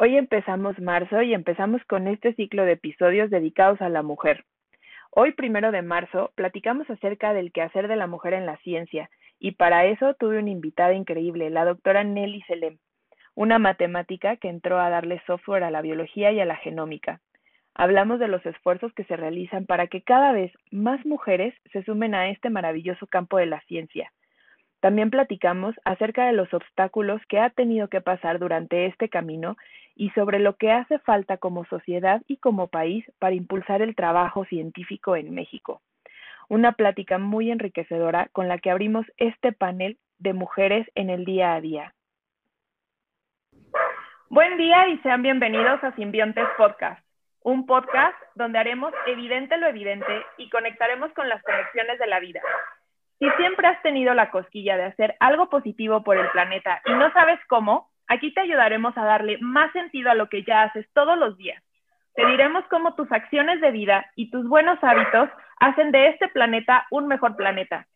Hoy empezamos marzo y empezamos con este ciclo de episodios dedicados a la mujer. Hoy, primero de marzo, platicamos acerca del quehacer de la mujer en la ciencia y para eso tuve una invitada increíble, la doctora Nelly Selem, una matemática que entró a darle software a la biología y a la genómica. Hablamos de los esfuerzos que se realizan para que cada vez más mujeres se sumen a este maravilloso campo de la ciencia. También platicamos acerca de los obstáculos que ha tenido que pasar durante este camino y sobre lo que hace falta como sociedad y como país para impulsar el trabajo científico en México. Una plática muy enriquecedora con la que abrimos este panel de mujeres en el día a día. Buen día y sean bienvenidos a Simbiontes Podcast, un podcast donde haremos evidente lo evidente y conectaremos con las conexiones de la vida. Si siempre has tenido la cosquilla de hacer algo positivo por el planeta y no sabes cómo, aquí te ayudaremos a darle más sentido a lo que ya haces todos los días. Te diremos cómo tus acciones de vida y tus buenos hábitos hacen de este planeta un mejor planeta.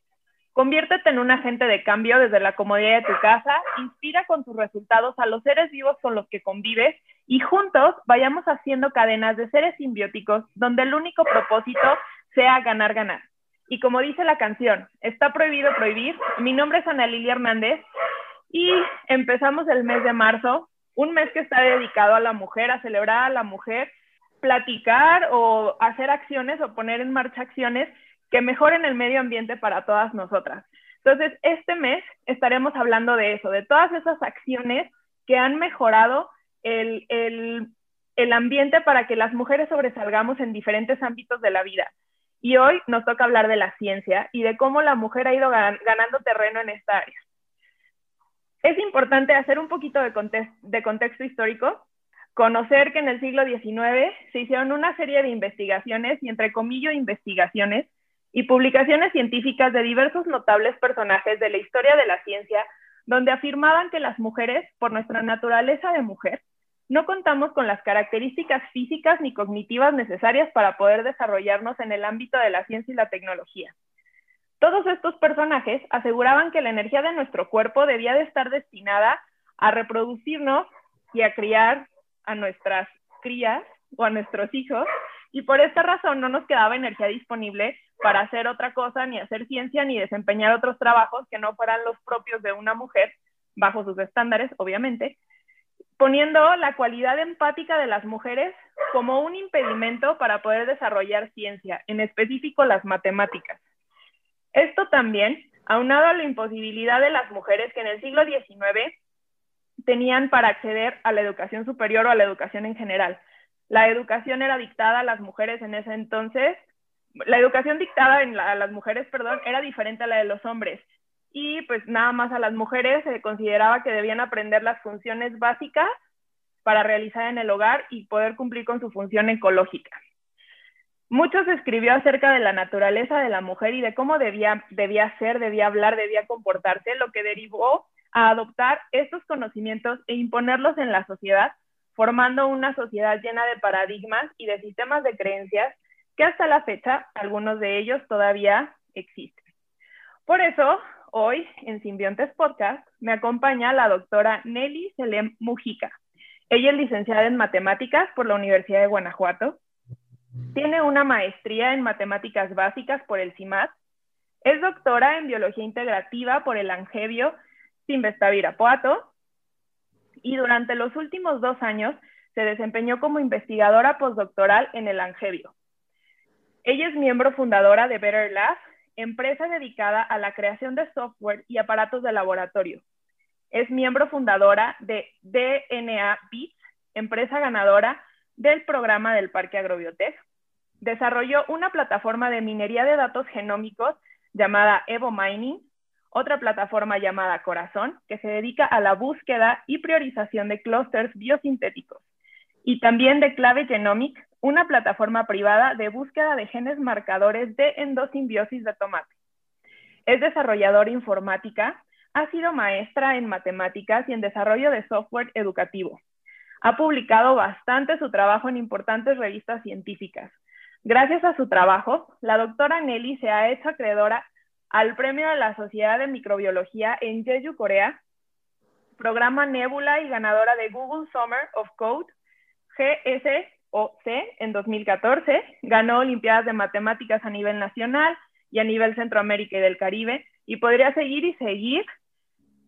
Conviértete en un agente de cambio desde la comodidad de tu casa, inspira con tus resultados a los seres vivos con los que convives y juntos vayamos haciendo cadenas de seres simbióticos donde el único propósito sea ganar, ganar. Y como dice la canción, está prohibido prohibir. Mi nombre es Ana Lilia Hernández y empezamos el mes de marzo, un mes que está dedicado a la mujer, a celebrar a la mujer, platicar o hacer acciones o poner en marcha acciones que mejoren el medio ambiente para todas nosotras. Entonces, este mes estaremos hablando de eso, de todas esas acciones que han mejorado el, el, el ambiente para que las mujeres sobresalgamos en diferentes ámbitos de la vida. Y hoy nos toca hablar de la ciencia y de cómo la mujer ha ido ganando terreno en esta área. Es importante hacer un poquito de, contexto histórico, conocer que en el siglo XIX se hicieron una serie de investigaciones y entre comillas investigaciones y publicaciones científicas de diversos notables personajes de la historia de la ciencia, donde afirmaban que las mujeres, por nuestra naturaleza de mujer, no contamos con las características físicas ni cognitivas necesarias para poder desarrollarnos en el ámbito de la ciencia y la tecnología. Todos estos personajes aseguraban que la energía de nuestro cuerpo debía de estar destinada a reproducirnos y a criar a nuestras crías o a nuestros hijos, y por esta razón no nos quedaba energía disponible para hacer otra cosa, ni hacer ciencia, ni desempeñar otros trabajos que no fueran los propios de una mujer, bajo sus estándares, obviamente, poniendo la cualidad empática de las mujeres como un impedimento para poder desarrollar ciencia, en específico las matemáticas. Esto también, aunado a la imposibilidad de las mujeres que en el siglo XIX tenían para acceder a la educación superior o a la educación en general. La educación era dictada a las mujeres en ese entonces, la educación dictada a las mujeres, perdón, era diferente a la de los hombres y pues nada más a las mujeres se consideraba que debían aprender las funciones básicas para realizar en el hogar y poder cumplir con su función ecológica. Mucho se escribió acerca de la naturaleza de la mujer y de cómo debía, debía ser, debía hablar, debía comportarse, lo que derivó a adoptar estos conocimientos e imponerlos en la sociedad, formando una sociedad llena de paradigmas y de sistemas de creencias que hasta la fecha algunos de ellos todavía existen. Por eso, Hoy, en Simbiontes Podcast, me acompaña la doctora Nelly Selem Mujica. Ella es licenciada en matemáticas por la Universidad de Guanajuato. Tiene una maestría en matemáticas básicas por el CIMAT. Es doctora en biología integrativa por el Angevio Sinvesta Irapuato. Y durante los últimos dos años se desempeñó como investigadora postdoctoral en el Angevio. Ella es miembro fundadora de Better Lab, empresa dedicada a la creación de software y aparatos de laboratorio. Es miembro fundadora de DNA Bits, empresa ganadora del programa del Parque Agrobiotech. Desarrolló una plataforma de minería de datos genómicos llamada Evo Mining, otra plataforma llamada Corazón, que se dedica a la búsqueda y priorización de clústeres biosintéticos, y también de Clave Genomic, una plataforma privada de búsqueda de genes marcadores de endosimbiosis de tomate. Es desarrolladora informática, ha sido maestra en matemáticas y en desarrollo de software educativo. Ha publicado bastante su trabajo en importantes revistas científicas. Gracias a su trabajo, la doctora Nelly se ha hecho acreedora al premio de la Sociedad de Microbiología en Jeju, Corea, programa Nebula y ganadora de Google Summer of Code, GSOC, en 2014. Ganó Olimpiadas de Matemáticas a nivel nacional y a nivel Centroamérica y del Caribe. Y podría seguir y seguir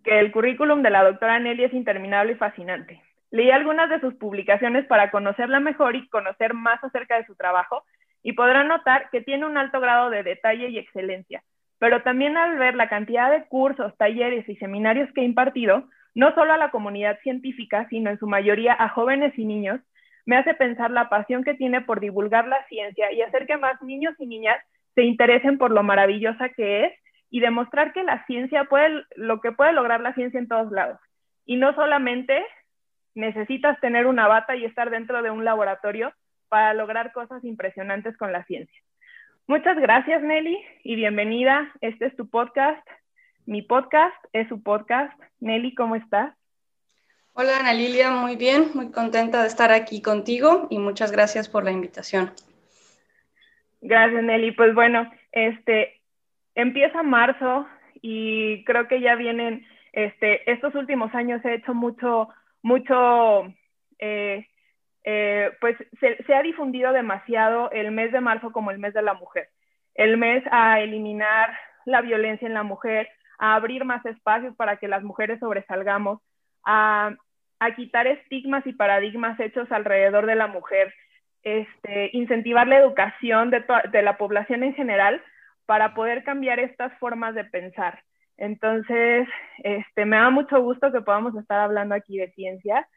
que el currículum de la doctora Nelly es interminable y fascinante. Leí algunas de sus publicaciones para conocerla mejor y conocer más acerca de su trabajo y podrán notar que tiene un alto grado de detalle y excelencia. Pero también al ver la cantidad de cursos, talleres y seminarios que ha impartido, no solo a la comunidad científica, sino en su mayoría a jóvenes y niños, me hace pensar la pasión que tiene por divulgar la ciencia y hacer que más niños y niñas se interesen por lo maravillosa que es y demostrar que la ciencia puede, lo que puede lograr la ciencia en todos lados. Y no solamente necesitas tener una bata y estar dentro de un laboratorio para lograr cosas impresionantes con la ciencia. Muchas gracias, Nelly, y bienvenida. Este es tu podcast. Mi podcast es su podcast. Nelly, ¿cómo estás? Hola, Ana Lilia, muy bien, muy contenta de estar aquí contigo y muchas gracias por la invitación. Gracias, Nelly. Pues bueno, este empieza marzo y creo que ya vienen, este, estos últimos años he hecho mucho mucho, eh, eh, pues se, ha difundido demasiado el mes de marzo como el mes de la mujer, el mes a eliminar la violencia en la mujer, a abrir más espacios para que las mujeres sobresalgamos, a, quitar estigmas y paradigmas hechos alrededor de la mujer, este, incentivar la educación de, de la población en general para poder cambiar estas formas de pensar. Entonces, este, me da mucho gusto que podamos estar hablando aquí de ciencia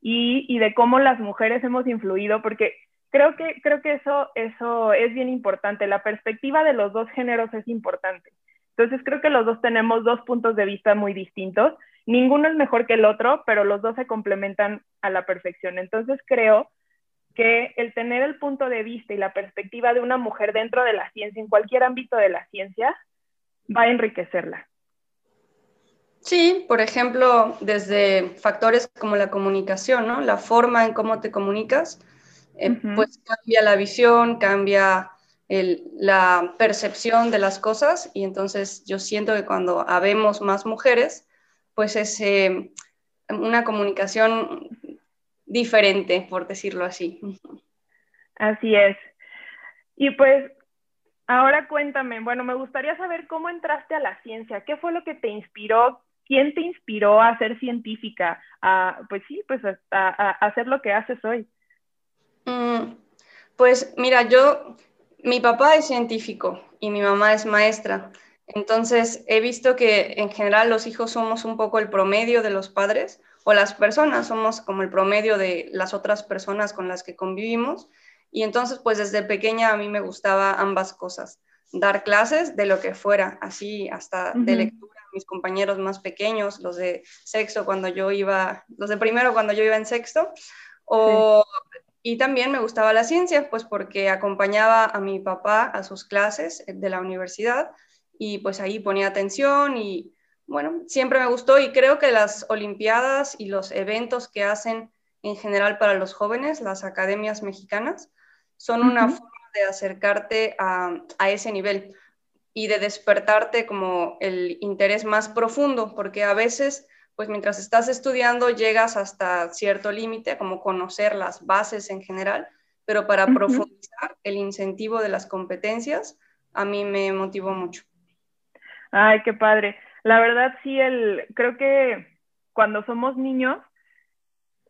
y, y, de cómo las mujeres hemos influido, porque creo que, creo que eso, eso es bien importante. La perspectiva de los dos géneros es importante. Entonces, creo que los dos tenemos dos puntos de vista muy distintos. Ninguno es mejor que el otro, pero los dos se complementan a la perfección. Entonces, creo que el tener el punto de vista y la perspectiva de una mujer dentro de la ciencia, en cualquier ámbito de la ciencia, va a enriquecerla. Sí, por ejemplo, desde factores como la comunicación, ¿no? La forma en cómo te comunicas, eh, pues cambia la visión, cambia la percepción de las cosas y entonces yo siento que cuando habemos más mujeres, pues es eh, una comunicación diferente, por decirlo así. Así es. Y pues ahora cuéntame, bueno, me gustaría saber cómo entraste a la ciencia, qué fue lo que te inspiró, ¿quién te inspiró a ser científica? A, pues sí, pues a, hacer lo que haces hoy. Mm, pues mira, yo, mi papá es científico y mi mamá es maestra. Entonces, he visto que en general los hijos somos un poco el promedio de los padres o las personas somos como el promedio de las otras personas con las que convivimos. Y entonces, pues desde pequeña a mí me gustaba ambas cosas, dar clases de lo que fuera, así hasta de lectura mis compañeros más pequeños, los de sexto cuando yo iba, los de primero cuando yo iba en sexto, o, y también me gustaba la ciencia, pues porque acompañaba a mi papá a sus clases de la universidad y pues ahí ponía atención y bueno, siempre me gustó y creo que las Olimpiadas y los eventos que hacen en general para los jóvenes, las academias mexicanas, son una forma de acercarte a, a ese nivel y de despertarte como el interés más profundo, porque a veces, pues mientras estás estudiando llegas hasta cierto límite, como conocer las bases en general, pero para profundizar el incentivo de las competencias, a mí me motivó mucho. Ay, qué padre. La verdad sí, el, creo que cuando somos niños,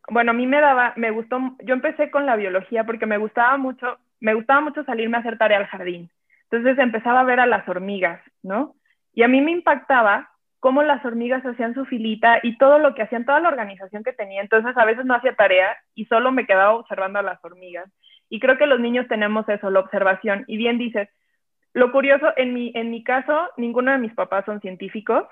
bueno, a mí me daba, me gustó, yo empecé con la biología porque me gustaba mucho, me gustaba mucho salirme a hacer tarea al jardín. Entonces empezaba a ver a las hormigas, ¿no? Y a mí me impactaba cómo las hormigas hacían su filita y todo lo que hacían, toda la organización que tenía. Entonces a veces no hacía tarea y solo me quedaba observando a las hormigas. Y creo que los niños tenemos eso, la observación. Y bien dices, lo curioso, en mi, en mi caso, ninguno de mis papás son científicos.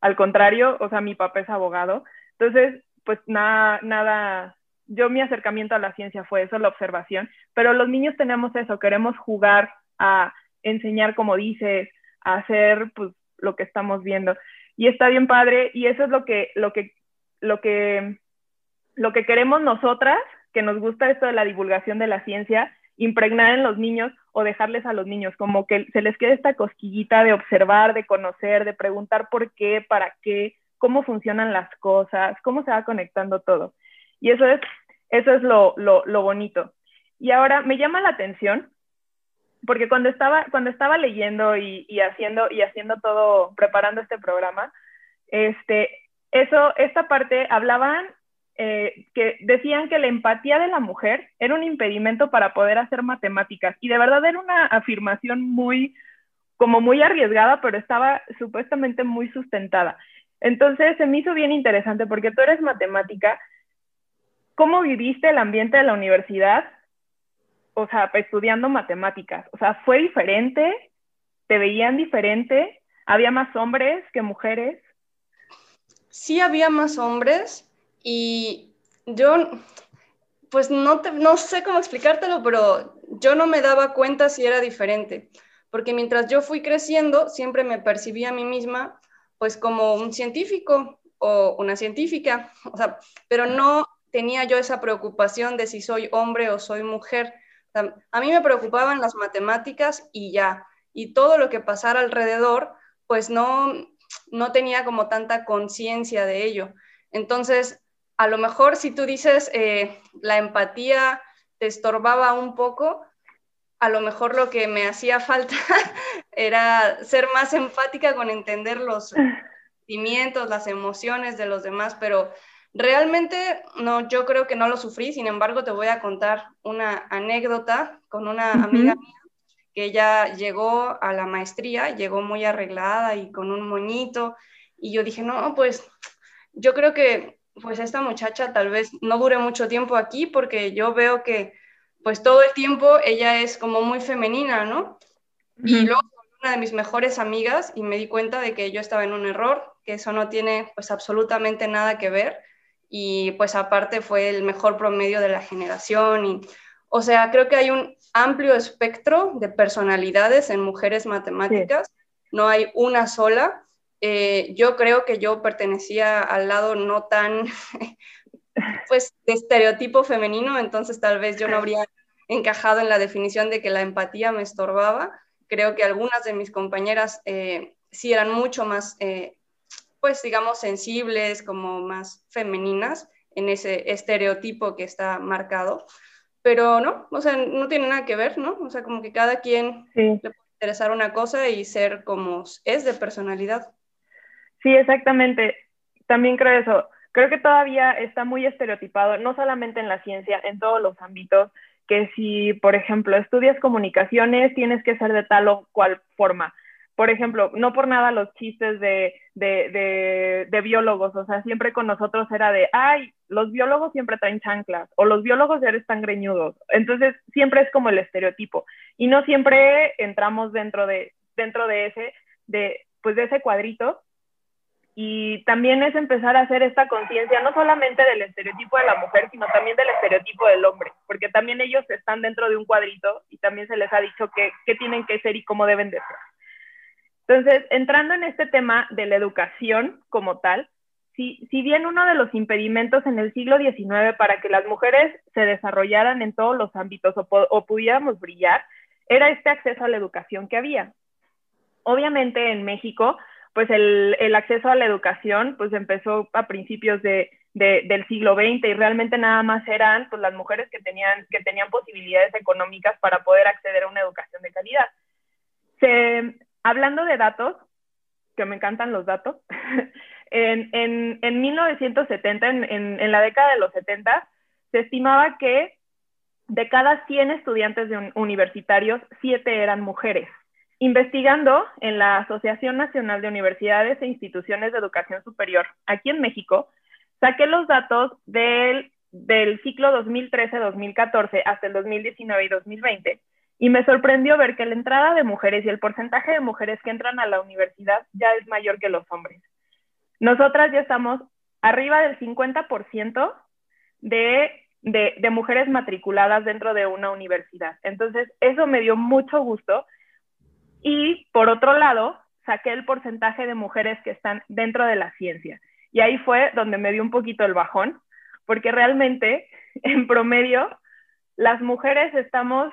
Al contrario, o sea, mi papá es abogado. Entonces, pues nada, nada, yo mi acercamiento a la ciencia fue eso, la observación. Pero los niños tenemos eso, queremos jugar a enseñar como dices, a hacer pues lo que estamos viendo. Y está bien padre y eso es lo que, lo que, lo que, lo que queremos nosotras, que nos gusta esto de la divulgación de la ciencia, impregnar en los niños o dejarles a los niños, como que se les quede esta cosquillita de observar, de conocer, de preguntar por qué, para qué, cómo funcionan las cosas, cómo se va conectando todo. Y eso es, eso es lo, lo, bonito. Y ahora me llama la atención, porque cuando estaba, cuando estaba leyendo y, y, haciendo, y haciendo todo, preparando este programa, este, eso, esta parte hablaban eh, que decían que la empatía de la mujer era un impedimento para poder hacer matemáticas. Y de verdad era una afirmación muy, como muy arriesgada, pero estaba supuestamente muy sustentada. Entonces se me hizo bien interesante porque tú eres matemática. ¿Cómo viviste el ambiente de la universidad? O sea, estudiando matemáticas. O sea, ¿fue diferente? ¿Te veían diferente? ¿Había más hombres que mujeres? Sí había más hombres y yo, pues no, no sé cómo explicártelo, pero yo no me daba cuenta si era diferente, porque mientras yo fui creciendo, siempre me percibí a mí misma pues como un científico o una científica, o sea, pero no tenía yo esa preocupación de si soy hombre o soy mujer. A mí me preocupaban las matemáticas y ya, y todo lo que pasara alrededor, pues no, no tenía como tanta conciencia de ello. Entonces, a lo mejor si tú dices eh, la empatía te estorbaba un poco, a lo mejor lo que me hacía falta era ser más empática con entender los sentimientos, las emociones de los demás, pero realmente no, yo creo que no lo sufrí, sin embargo te voy a contar una anécdota con una amiga mía que ella llegó a la maestría, llegó muy arreglada y con un moñito, y yo dije, no, pues yo creo que pues esta muchacha tal vez no dure mucho tiempo aquí porque yo veo que pues todo el tiempo ella es como muy femenina, ¿no? Y luego una de mis mejores amigas y me di cuenta de que yo estaba en un error, que eso no tiene pues absolutamente nada que ver y pues aparte fue el mejor promedio de la generación y o sea, creo que hay un amplio espectro de personalidades en mujeres matemáticas, no hay una sola. Eh, yo creo que yo pertenecía al lado no tan pues de estereotipo femenino, entonces tal vez yo no habría encajado en la definición de que la empatía me estorbaba. Creo que algunas de mis compañeras eh, sí eran mucho más, eh, pues digamos, sensibles, como más femeninas en ese estereotipo que está marcado. Pero no, o sea, no tiene nada que ver, ¿no? O sea, como que cada quien le puede interesar una cosa y ser como es de personalidad. Sí, exactamente. También creo eso. Creo que todavía está muy estereotipado, no solamente en la ciencia, en todos los ámbitos que si, por ejemplo, estudias comunicaciones, tienes que ser de tal o cual forma. Por ejemplo, no por nada los chistes de, de, de, biólogos, o sea, siempre con nosotros era de, ay, los biólogos siempre traen chanclas, o los biólogos ya están greñudos. Entonces, siempre es como el estereotipo. Y no siempre entramos dentro de, dentro de ese, de, pues de ese cuadrito, y también es empezar a hacer esta conciencia, no solamente del estereotipo de la mujer, sino también del estereotipo del hombre, porque también ellos están dentro de un cuadrito y también se les ha dicho qué, tienen que ser y cómo deben de ser. Entonces, entrando en este tema de la educación como tal, si, si bien uno de los impedimentos en el siglo XIX para que las mujeres se desarrollaran en todos los ámbitos o, pudiéramos brillar, era este acceso a la educación que había. Obviamente en México pues el, acceso a la educación pues empezó a principios de, del siglo XX y realmente nada más eran pues, las mujeres que tenían, que tenían posibilidades económicas para poder acceder a una educación de calidad. Hablando de datos, que me encantan los datos, en, en, en, 1970, en, en, la década de los 70, se estimaba que de cada 100 estudiantes universitarios, 7 eran mujeres. Investigando en la Asociación Nacional de Universidades e Instituciones de Educación Superior, aquí en México, saqué los datos del, del ciclo 2013-2014 hasta el 2019 y 2020 y me sorprendió ver que la entrada de mujeres y el porcentaje de mujeres que entran a la universidad ya es mayor que los hombres. Nosotras ya estamos arriba del 50% de, de, de mujeres matriculadas dentro de una universidad. Entonces, eso me dio mucho gusto y por otro lado, saqué el porcentaje de mujeres que están dentro de la ciencia. Y ahí fue donde me dio un poquito el bajón, porque realmente, en promedio, las mujeres estamos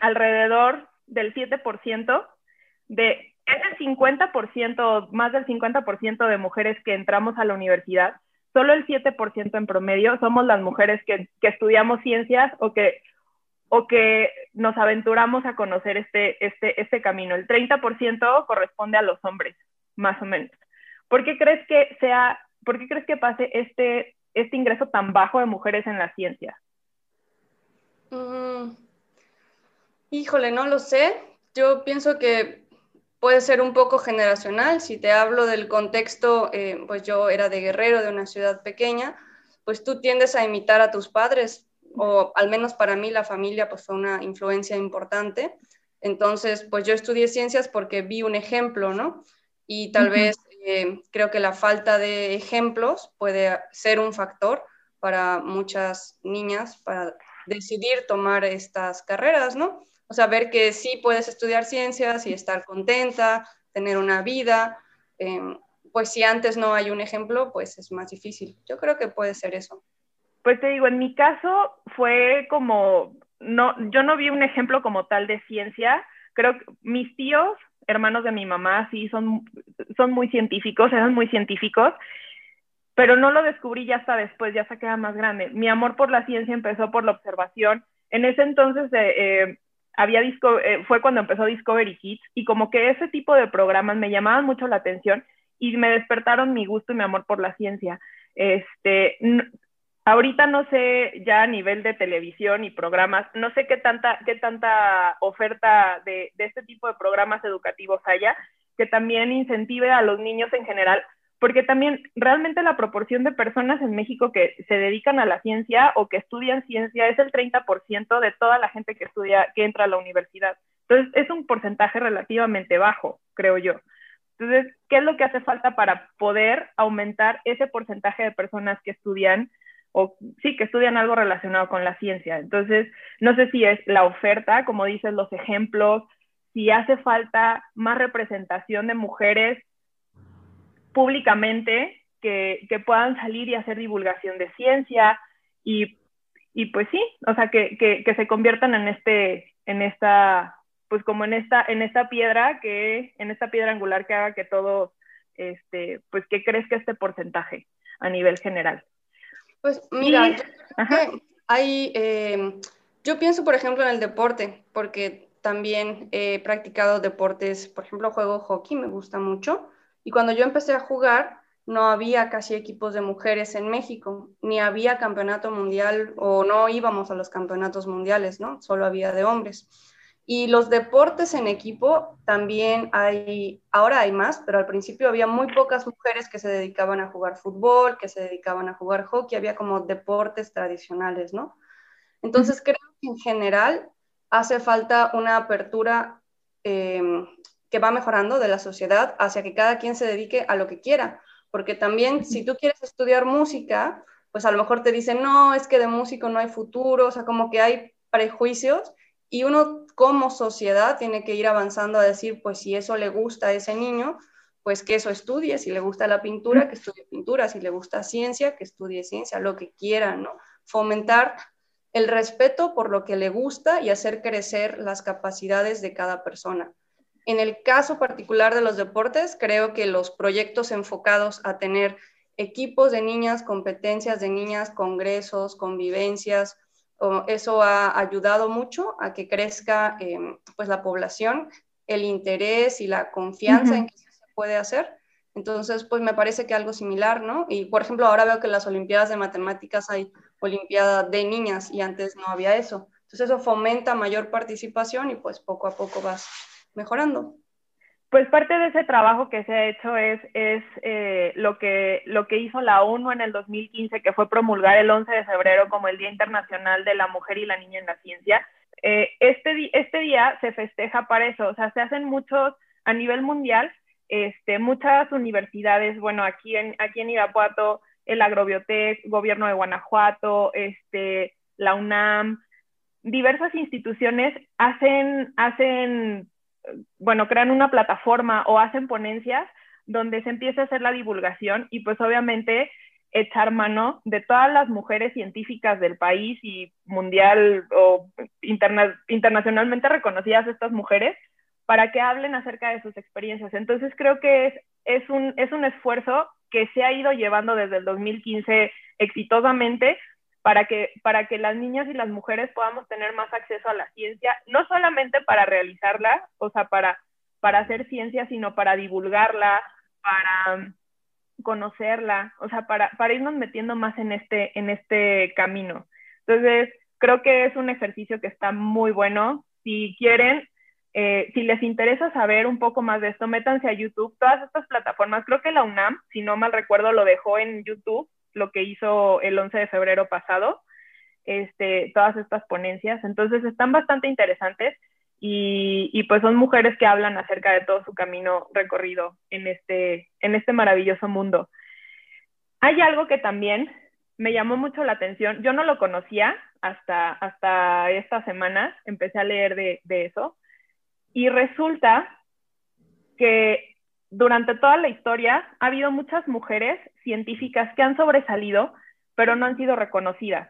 alrededor del 7% de ese 50%, más del 50% de mujeres que entramos a la universidad, solo el 7% en promedio somos las mujeres que, que, estudiamos ciencias o que, o que nos aventuramos a conocer este, este, este camino. El 30% corresponde a los hombres, más o menos. ¿Por qué crees que sea, por qué crees que pase este, este ingreso tan bajo de mujeres en la ciencia? Mm, híjole, no lo sé. Yo pienso que puede ser un poco generacional. Si te hablo del contexto, eh, pues yo era de Guerrero, de una ciudad pequeña, pues tú tiendes a imitar a tus padres, o al menos para mí la familia pues fue una influencia importante. Entonces, pues yo estudié ciencias porque vi un ejemplo, ¿no? Y tal vez eh, creo que la falta de ejemplos puede ser un factor para muchas niñas para decidir tomar estas carreras, ¿no? O sea, ver que sí puedes estudiar ciencias y estar contenta, tener una vida. Em, pues si antes no hay un ejemplo, pues es más difícil. Yo creo que puede ser eso. Pues te digo, en mi caso fue como, no, yo no vi un ejemplo como tal de ciencia. Creo que mis tíos, hermanos de mi mamá, sí son, son muy científicos, eran muy científicos, pero no lo descubrí ya hasta después, ya se queda más grande. Mi amor por la ciencia empezó por la observación. En ese entonces eh, eh había disco, eh, fue cuando empezó Discovery Kids y como que ese tipo de programas me llamaban mucho la atención y me despertaron mi gusto y mi amor por la ciencia. Este, ahorita no sé ya a nivel de televisión y programas, no sé qué tanta, qué tanta oferta de, de este tipo de programas educativos haya que también incentive a los niños en general porque también realmente la proporción de personas en México que se dedican a la ciencia o que estudian ciencia es el 30% de toda la gente que estudia, que entra a la universidad. Entonces, es un porcentaje relativamente bajo, creo yo. Entonces, ¿qué es lo que hace falta para poder aumentar ese porcentaje de personas que estudian o sí, que estudian algo relacionado con la ciencia? Entonces, no sé si es la oferta, como dicen los ejemplos, si hace falta más representación de mujeres públicamente que, que, puedan salir y hacer divulgación de ciencia y, y pues sí, o sea, que, que, que, se conviertan en este, en esta, pues como en esta, en esta piedra que, en esta piedra angular que haga que todo, este, pues que crezca este porcentaje a nivel general. Pues mira, hay, eh, yo pienso por ejemplo en el deporte, porque también he practicado deportes, por ejemplo, juego hockey, me gusta mucho. Y cuando yo empecé a jugar, no había casi equipos de mujeres en México, ni había campeonato mundial o no íbamos a los campeonatos mundiales, ¿no? Solo había de hombres. Y los deportes en equipo también hay, ahora hay más, pero al principio había muy pocas mujeres que se dedicaban a jugar fútbol, que se dedicaban a jugar hockey, había como deportes tradicionales, ¿no? Entonces creo que en general hace falta una apertura eh, que va mejorando de la sociedad hacia que cada quien se dedique a lo que quiera. Porque también si tú quieres estudiar música, pues a lo mejor te dicen, no, es que de músico no hay futuro, o sea, como que hay prejuicios y uno como sociedad tiene que ir avanzando a decir, pues si eso le gusta a ese niño, pues que eso estudie, si le gusta la pintura, que estudie pintura, si le gusta ciencia, que estudie ciencia, lo que quiera, ¿no? Fomentar el respeto por lo que le gusta y hacer crecer las capacidades de cada persona. En el caso particular de los deportes, creo que los proyectos enfocados a tener equipos de niñas, competencias de niñas, congresos, convivencias, eso ha ayudado mucho a que crezca em, pues la población, el interés y la confianza en que se puede hacer. Entonces, pues me parece que algo similar, ¿no? Y por ejemplo, ahora veo que en las Olimpiadas de Matemáticas hay Olimpiada de niñas y antes no había eso. Entonces eso fomenta mayor participación y pues poco a poco vas mejorando? Pues parte de ese trabajo que se ha hecho es, es eh, lo, que, lo que hizo la ONU en el 2015, que fue promulgar el 11 de febrero como el Día Internacional de la Mujer y la Niña en la Ciencia. Eh, este, este día se festeja para eso, o sea, se hacen muchos, a nivel mundial, este, muchas universidades, bueno, aquí en, aquí en Irapuato, el Agrobiotec, Gobierno de Guanajuato, este, la UNAM, diversas instituciones hacen, hacen bueno, crean una plataforma o hacen ponencias donde se empieza a hacer la divulgación y pues obviamente echar mano de todas las mujeres científicas del país y mundial o internacionalmente reconocidas estas mujeres para que hablen acerca de sus experiencias. Entonces creo que es, es, un, es un esfuerzo que se ha ido llevando desde el 2015 exitosamente para que, para que las niñas y las mujeres podamos tener más acceso a la ciencia, no solamente para realizarla, o sea, para, para hacer ciencia, sino para divulgarla, para conocerla, o sea, para, para irnos metiendo más en este, en este camino. Entonces, creo que es un ejercicio que está muy bueno. Si quieren, eh, si les interesa saber un poco más de esto, métanse a YouTube. Todas estas plataformas, creo que la UNAM, si no mal recuerdo, lo dejó en YouTube, lo que hizo el 11 de febrero pasado, este, todas estas ponencias. Entonces, están bastante interesantes y, pues son mujeres que hablan acerca de todo su camino recorrido en este, en este maravilloso mundo. Hay algo que también me llamó mucho la atención, yo no lo conocía hasta, hasta esta semana, empecé a leer de, de eso, y resulta que durante toda la historia ha habido muchas mujeres científicas que han sobresalido, pero no han sido reconocidas.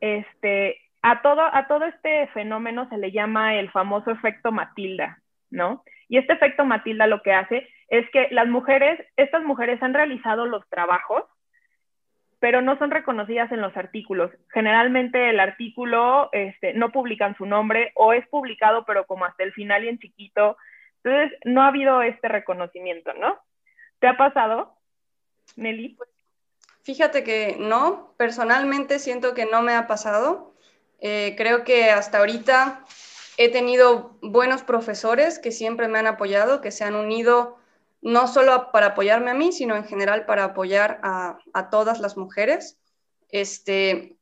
Este, a todo, a todo este fenómeno se le llama el famoso efecto Matilda, ¿no? Y este efecto Matilda lo que hace es que las mujeres, estas mujeres han realizado los trabajos, pero no son reconocidas en los artículos. Generalmente el artículo este, no publican su nombre o es publicado, pero como hasta el final y en chiquito. Entonces, no ha habido este reconocimiento, ¿no? ¿Te ha pasado, Nelly? Fíjate que no, personalmente siento que no me ha pasado. Eh, creo que hasta ahorita he tenido buenos profesores que siempre me han apoyado, que se han unido no solo para apoyarme a mí, sino en general para apoyar a, todas las mujeres. Este,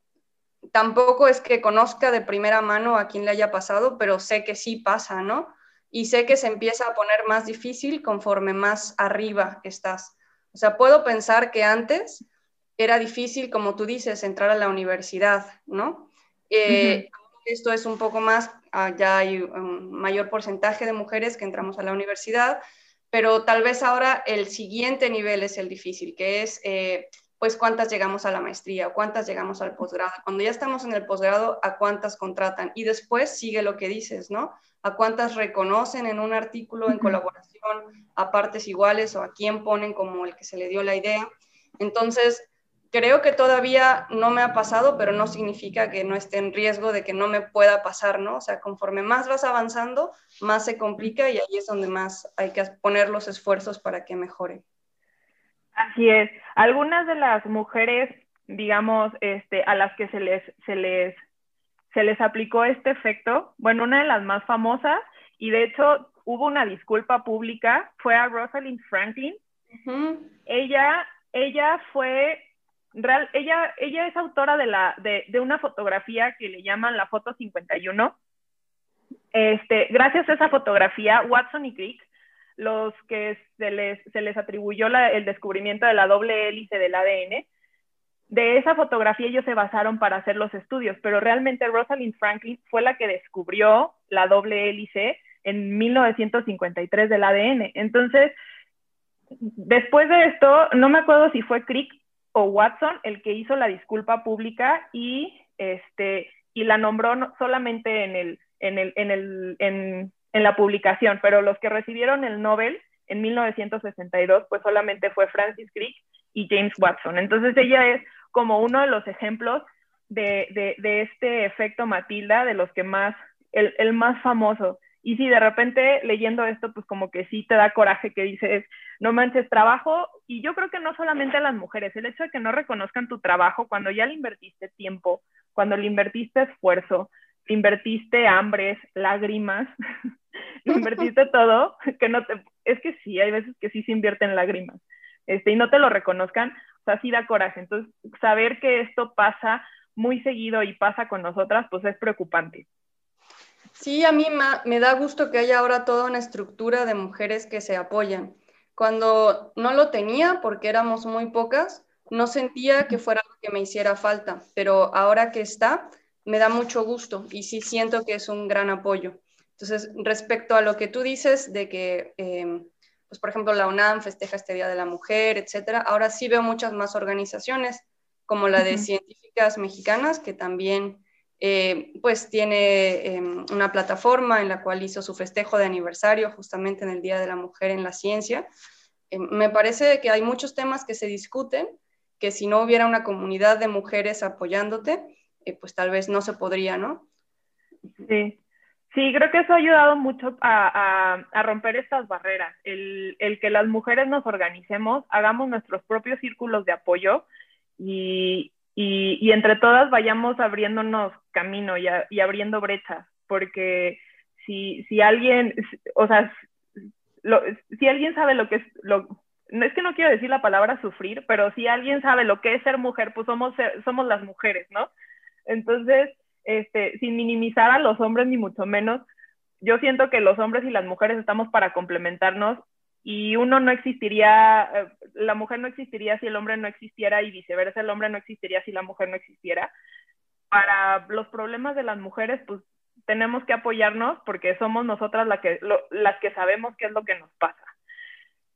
tampoco es que conozca de primera mano a quien le haya pasado, pero sé que sí pasa, ¿no? Y sé que se empieza a poner más difícil conforme más arriba estás. O sea, puedo pensar que antes era difícil, como tú dices, entrar a la universidad, ¿no? Eh, esto es un poco más, ah, ya hay un mayor porcentaje de mujeres que entramos a la universidad, pero tal vez ahora el siguiente nivel es el difícil, que es, eh, pues, cuántas llegamos a la maestría, cuántas llegamos al posgrado. Cuando ya estamos en el posgrado, ¿a cuántas contratan? Y después sigue lo que dices, ¿no? ¿A cuántas reconocen en un artículo en colaboración a partes iguales o a quién ponen como el que se le dio la idea? Entonces, creo que todavía no me ha pasado, pero no significa que no esté en riesgo de que no me pueda pasar, ¿no? O sea, conforme más vas avanzando, más se complica y ahí es donde más hay que poner los esfuerzos para que mejore. Así es. Algunas de las mujeres, digamos, este, a las que se les, se les, se les aplicó este efecto, bueno, una de las más famosas, y de hecho hubo una disculpa pública, fue a Rosalind Franklin. Ella, ella fue Real, ella, ella es autora de, la, de, de, una fotografía que le llaman la foto 51. Este, gracias a esa fotografía, Watson y Crick, los que se les, se les atribuyó el descubrimiento de la doble hélice del ADN, de esa fotografía ellos se basaron para hacer los estudios, pero realmente Rosalind Franklin fue la que descubrió la doble hélice en 1953 del ADN. Entonces, después de esto, no me acuerdo si fue Crick Watson el que hizo la disculpa pública y, este, y la nombró solamente en, el, en, el, en, el, en, en la publicación, pero los que recibieron el Nobel en 1962, pues solamente fue Francis Crick y James Watson. Entonces ella es como uno de los ejemplos de, de, este efecto Matilda, de los que más, el, el, más famoso. Y si de repente leyendo esto, pues como que sí te da coraje que dices, no manches trabajo. Y yo creo que no solamente a las mujeres, el hecho de que no reconozcan tu trabajo cuando ya le invertiste tiempo, cuando le invertiste esfuerzo, invertiste hambres, lágrimas, invertiste todo, que no te, es que sí, hay veces que sí se invierten lágrimas, este, y no te lo reconozcan, o sea, sí da coraje. Entonces, saber que esto pasa muy seguido y pasa con nosotras, pues es preocupante. Sí, a mí me da gusto que haya ahora toda una estructura de mujeres que se apoyan. Cuando no lo tenía, porque éramos muy pocas, no sentía que fuera algo que me hiciera falta, pero ahora que está, me da mucho gusto y sí siento que es un gran apoyo. Entonces, respecto a lo que tú dices de que, em, pues por ejemplo, la UNAM festeja este Día de la Mujer, etcétera, ahora sí veo muchas más organizaciones como la de científicas mexicanas que también eh, pues tiene em, una plataforma en la cual hizo su festejo de aniversario justamente en el Día de la Mujer en la Ciencia. Em, me parece que hay muchos temas que se discuten, que si no hubiera una comunidad de mujeres apoyándote, pues tal vez no se podría, ¿no? Sí. Sí, creo que eso ha ayudado mucho a, romper estas barreras, el, que las mujeres nos organicemos, hagamos nuestros propios círculos de apoyo y, entre todas vayamos abriéndonos camino y, abriendo brechas, porque si, si alguien, o sea, si alguien sabe lo que es, lo, es que no quiero decir la palabra sufrir, pero si alguien sabe lo que es ser mujer, pues somos, somos las mujeres, ¿no? Entonces, este, sin minimizar a los hombres ni mucho menos, yo siento que los hombres y las mujeres estamos para complementarnos y uno no existiría, eh, la mujer no existiría si el hombre no existiera y viceversa, el hombre no existiría si la mujer no existiera. Para los problemas de las mujeres, pues tenemos que apoyarnos porque somos nosotras la que, las que sabemos qué es lo que nos pasa.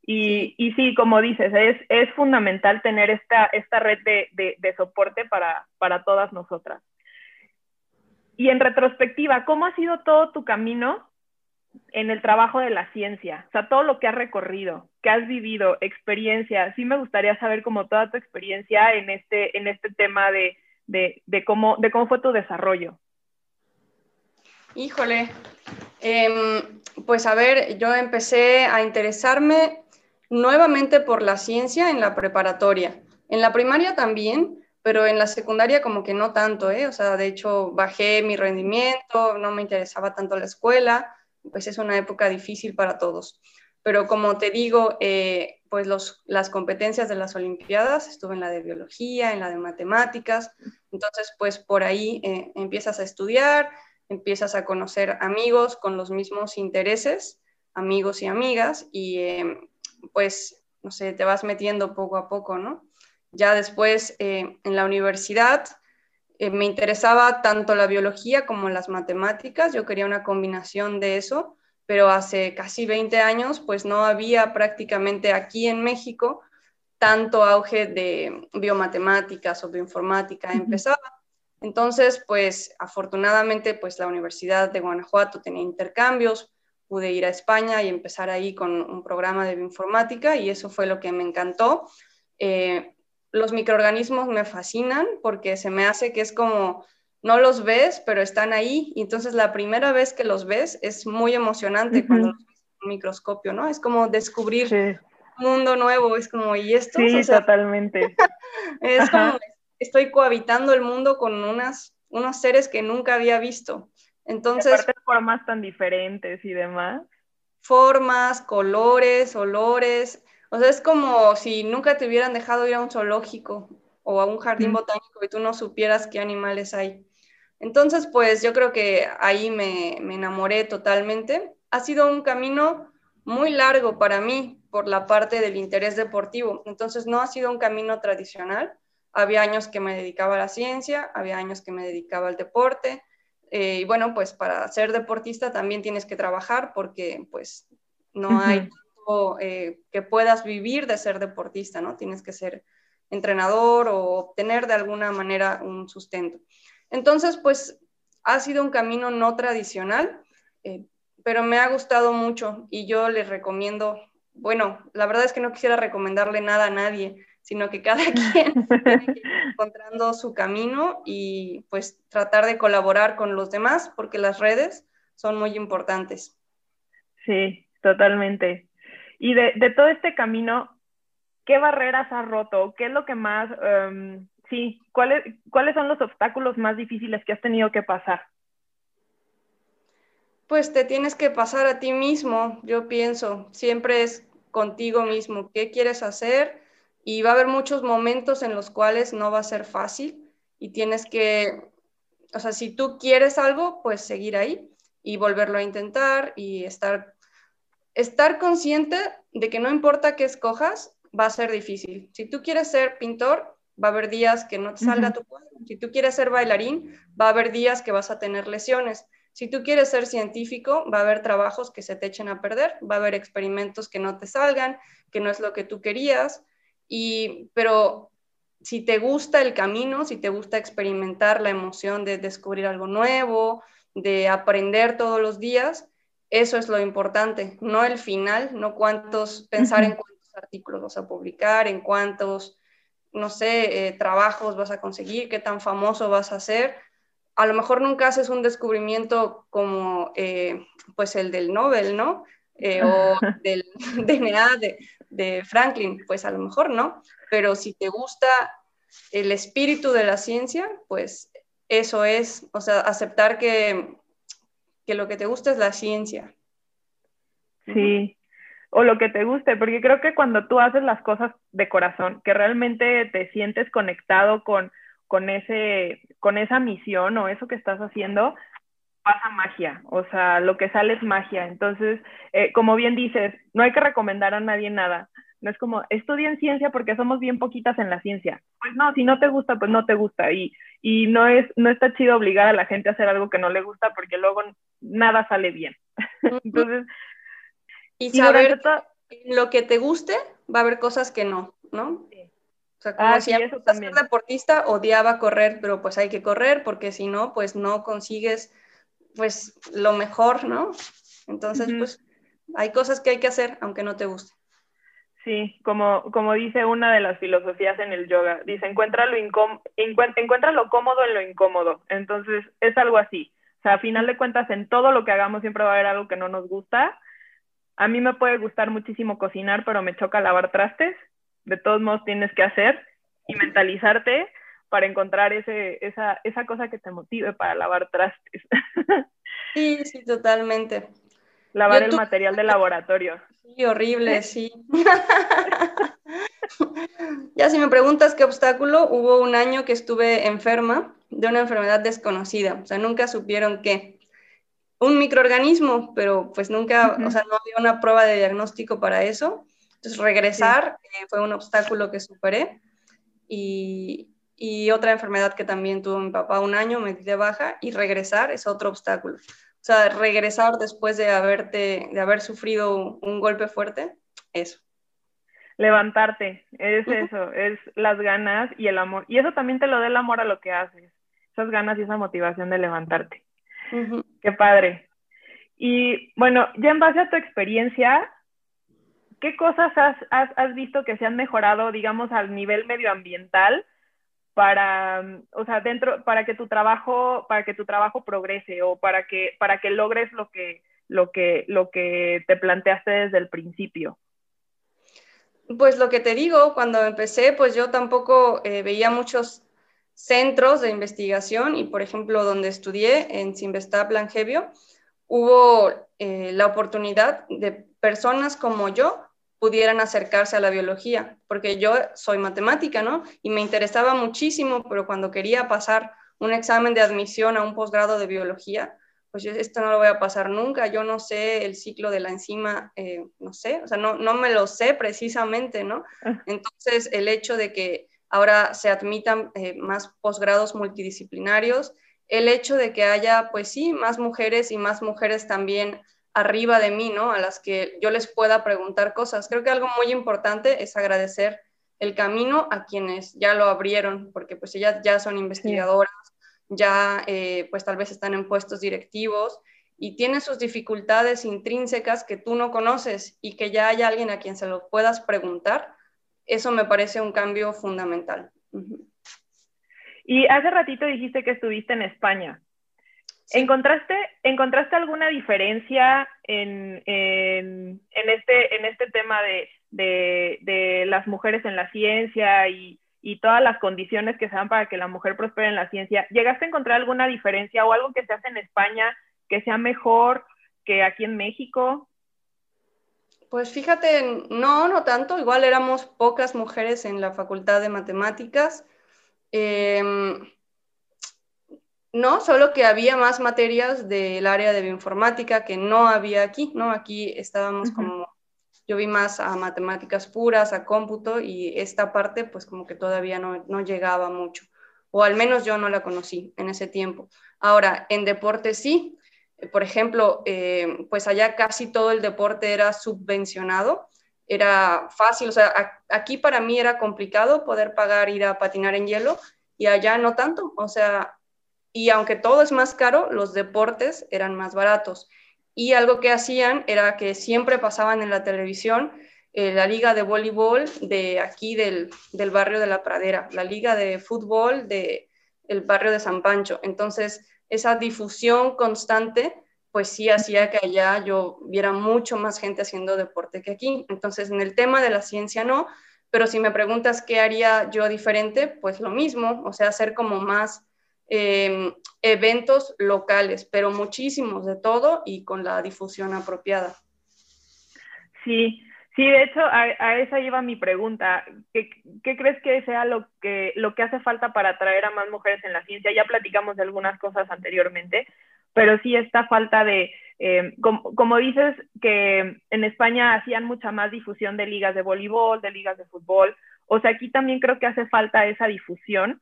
Y, y sí, como dices, es, es fundamental tener esta, esta red de, de, de soporte para, para todas nosotras. Y en retrospectiva, ¿cómo ha sido todo tu camino en el trabajo de la ciencia? O sea, todo lo que has recorrido, que has vivido, experiencia. Sí me gustaría saber como toda tu experiencia en este, en este tema de, de, cómo, de cómo fue tu desarrollo. Híjole, em, pues a ver, yo empecé a interesarme nuevamente por la ciencia en la preparatoria. En la primaria también, pero en la secundaria como que no tanto, ¿eh? O sea, de hecho bajé mi rendimiento, no me interesaba tanto la escuela, pues es una época difícil para todos. Pero como te digo, eh, pues los, las competencias de las Olimpiadas, estuve en la de biología, en la de matemáticas, entonces pues por ahí eh, empiezas a estudiar, empiezas a conocer amigos con los mismos intereses, amigos y amigas, y eh, pues, no sé, te vas metiendo poco a poco, ¿no? Ya después eh, en la universidad eh, me interesaba tanto la biología como las matemáticas, yo quería una combinación de eso, pero hace casi 20 años pues no había prácticamente aquí en México tanto auge de biomatemáticas o bioinformática, empezaba. Entonces, pues afortunadamente, pues la Universidad de Guanajuato tenía intercambios, pude ir a España y empezar ahí con un programa de bioinformática y eso fue lo que me encantó. Eh, los microorganismos me fascinan porque se me hace que es como, no los ves, pero están ahí. Y entonces la primera vez que los ves es muy emocionante cuando los ves en un microscopio, ¿no? Es como descubrir un mundo nuevo, es como, ¿y esto? Sí, totalmente. es como, estoy cohabitando el mundo con unas, unos seres que nunca había visto. Entonces... Aparte formas tan diferentes y demás. Formas, colores, olores, o sea, es como si nunca te hubieran dejado ir a un zoológico o a un jardín botánico y tú no supieras qué animales hay. Entonces, pues yo creo que ahí me, me enamoré totalmente. Ha sido un camino muy largo para mí por la parte del interés deportivo. Entonces, no ha sido un camino tradicional. Había años que me dedicaba a la ciencia, había años que me dedicaba al deporte. Eh, y bueno, pues para ser deportista también tienes que trabajar porque pues no hay eh, que puedas vivir de ser deportista, ¿no? Tienes que ser entrenador o obtener de alguna manera un sustento. Entonces, pues ha sido un camino no tradicional, eh, pero me ha gustado mucho y yo les recomiendo, bueno, la verdad es que no quisiera recomendarle nada a nadie, sino que cada quien tiene que ir encontrando su camino y pues tratar de colaborar con los demás porque las redes son muy importantes. Sí, totalmente. Y de, todo este camino, ¿qué barreras has roto? ¿Qué es lo que más, em, sí, ¿cuáles, cuáles son los obstáculos más difíciles que has tenido que pasar? Pues te tienes que pasar a ti mismo, yo pienso, siempre es contigo mismo, qué quieres hacer y va a haber muchos momentos en los cuales no va a ser fácil y tienes que, o sea, si tú quieres algo, pues seguir ahí y volverlo a intentar y estar estar consciente de que no importa qué escojas, va a ser difícil. Si tú quieres ser pintor, va a haber días que no te salga tu cuadro. Si tú quieres ser bailarín, va a haber días que vas a tener lesiones. Si tú quieres ser científico, va a haber trabajos que se te echen a perder, va a haber experimentos que no te salgan, que no es lo que tú querías. Y, pero si te gusta el camino, si te gusta experimentar la emoción de descubrir algo nuevo, de aprender todos los días, eso es lo importante, no el final, no cuántos, pensar en cuántos artículos vas a publicar, en cuántos, no sé, eh, trabajos vas a conseguir, qué tan famoso vas a ser. A lo mejor nunca haces un descubrimiento como eh, pues el del Nobel, ¿no? Eh, o del DNA de, de Franklin, pues a lo mejor no, pero si te gusta el espíritu de la ciencia, pues eso es, o sea, aceptar que, que lo que te gusta es la ciencia. Sí, o lo que te guste, porque creo que cuando tú haces las cosas de corazón, que realmente te sientes conectado con, con, ese, con esa misión o eso que estás haciendo, pasa magia, o sea, lo que sale es magia. Entonces, eh, como bien dices, no hay que recomendar a nadie nada. No es como, estudien ciencia porque somos bien poquitas en la ciencia. Pues no, si no te gusta, pues no te gusta. Y, y no, es, no está chido obligar a la gente a hacer algo que no le gusta porque luego nada sale bien. Entonces, y saber lo que te guste, va a haber cosas que no, ¿no? O sea, como ah, si ser deportista, odiaba correr, pero pues hay que correr porque si no, pues no consigues pues lo mejor, ¿no? Entonces, pues hay cosas que hay que hacer aunque no te guste. Sí, como, como dice una de las filosofías en el yoga, dice, encuentra lo, encuentra lo cómodo en lo incómodo. Entonces, es algo así. O sea, a final de cuentas, en todo lo que hagamos siempre va a haber algo que no nos gusta. A mí me puede gustar muchísimo cocinar, pero me choca lavar trastes. De todos modos, tienes que hacer y mentalizarte para encontrar ese, esa, esa cosa que te motive para lavar trastes. Sí, sí, totalmente. Lavar el material de laboratorio. Sí, horrible, sí. ya si me preguntas qué obstáculo, hubo un año que estuve enferma de una enfermedad desconocida, o sea, nunca supieron qué. Un microorganismo, pero pues nunca, o sea, no había una prueba de diagnóstico para eso. Entonces, regresar eh, fue un obstáculo que superé. Y, y, otra enfermedad que también tuvo mi papá un año, me di de baja, y regresar es otro obstáculo. O sea, regresar después de, haberte, de haber sufrido un golpe fuerte, eso. Levantarte, es eso, es las ganas y el amor. Y eso también te lo da el amor a lo que haces, esas ganas y esa motivación de levantarte. Qué padre. Y bueno, ya en base a tu experiencia, ¿qué cosas has, has, has visto que se han mejorado, digamos, al nivel medioambiental para, mm, o sea, dentro, para que tu trabajo, para que tu trabajo progrese o para que, para que logres lo que, lo que, lo que te planteaste desde el principio? Pues lo que te digo, cuando empecé, pues yo tampoco eh, veía muchos centros de investigación y, por ejemplo, donde estudié, en Simvestab Langevio, hubo eh, la oportunidad de personas como yo pudieran acercarse a la biología, porque yo soy matemática, ¿no? Y me interesaba muchísimo, pero cuando quería pasar un examen de admisión a un posgrado de biología, pues yo, esto no lo voy a pasar nunca, yo no sé el ciclo de la enzima, eh, no sé, o sea, no, no me lo sé precisamente, ¿no? Ah. Entonces, el hecho de que ahora se admitan eh, más posgrados multidisciplinarios, el hecho de que haya, pues sí, más mujeres y más mujeres también arriba de mí, ¿no? A las que yo les pueda preguntar cosas. Creo que algo muy importante es agradecer el camino a quienes ya lo abrieron, porque pues ellas ya son investigadoras, ya eh, pues tal vez están en puestos directivos y tienen sus dificultades intrínsecas que tú no conoces y que ya haya alguien a quien se lo puedas preguntar, eso me parece un cambio fundamental. Y hace ratito dijiste que estuviste en España. ¿Encontraste, ¿Encontraste alguna diferencia en, en, en, este, en este tema de, de, de, las mujeres en la ciencia y, y, todas las condiciones que se dan para que la mujer prospere en la ciencia? ¿Llegaste a encontrar alguna diferencia o algo que se hace en España que sea mejor que aquí en México? Pues fíjate, no, no tanto. Igual éramos pocas mujeres en la Facultad de Matemáticas. Eh, no, solo que había más materias del área de bioinformática que no había aquí, ¿no? Aquí estábamos como, yo vi más a matemáticas puras, a cómputo, y esta parte pues como que todavía no, llegaba mucho, o al menos yo no la conocí en ese tiempo. Ahora, en deporte sí, por ejemplo, eh, pues allá casi todo el deporte era subvencionado, era fácil, o sea, aquí para mí era complicado poder pagar ir a patinar en hielo y allá no tanto, o sea, y aunque todo es más caro, los deportes eran más baratos. Y algo que hacían era que siempre pasaban en la televisión eh, la liga de voleibol de aquí del, del, barrio de la Pradera, la liga de fútbol del el barrio de San Pancho. Entonces, esa difusión constante, pues sí hacía que allá yo viera mucho más gente haciendo deporte que aquí. Entonces, en el tema de la ciencia no, pero si me preguntas qué haría yo diferente, pues lo mismo, o sea, hacer como más Em, eventos locales, pero muchísimos de todo y con la difusión apropiada. Sí, sí, de hecho, a, esa iba mi pregunta. ¿Qué, crees que sea lo que, lo que hace falta para atraer a más mujeres en la ciencia? Ya platicamos de algunas cosas anteriormente, pero sí esta falta de, em, como, como, dices, que en España hacían mucha más difusión de ligas de voleibol, de ligas de fútbol. O sea, aquí también creo que hace falta esa difusión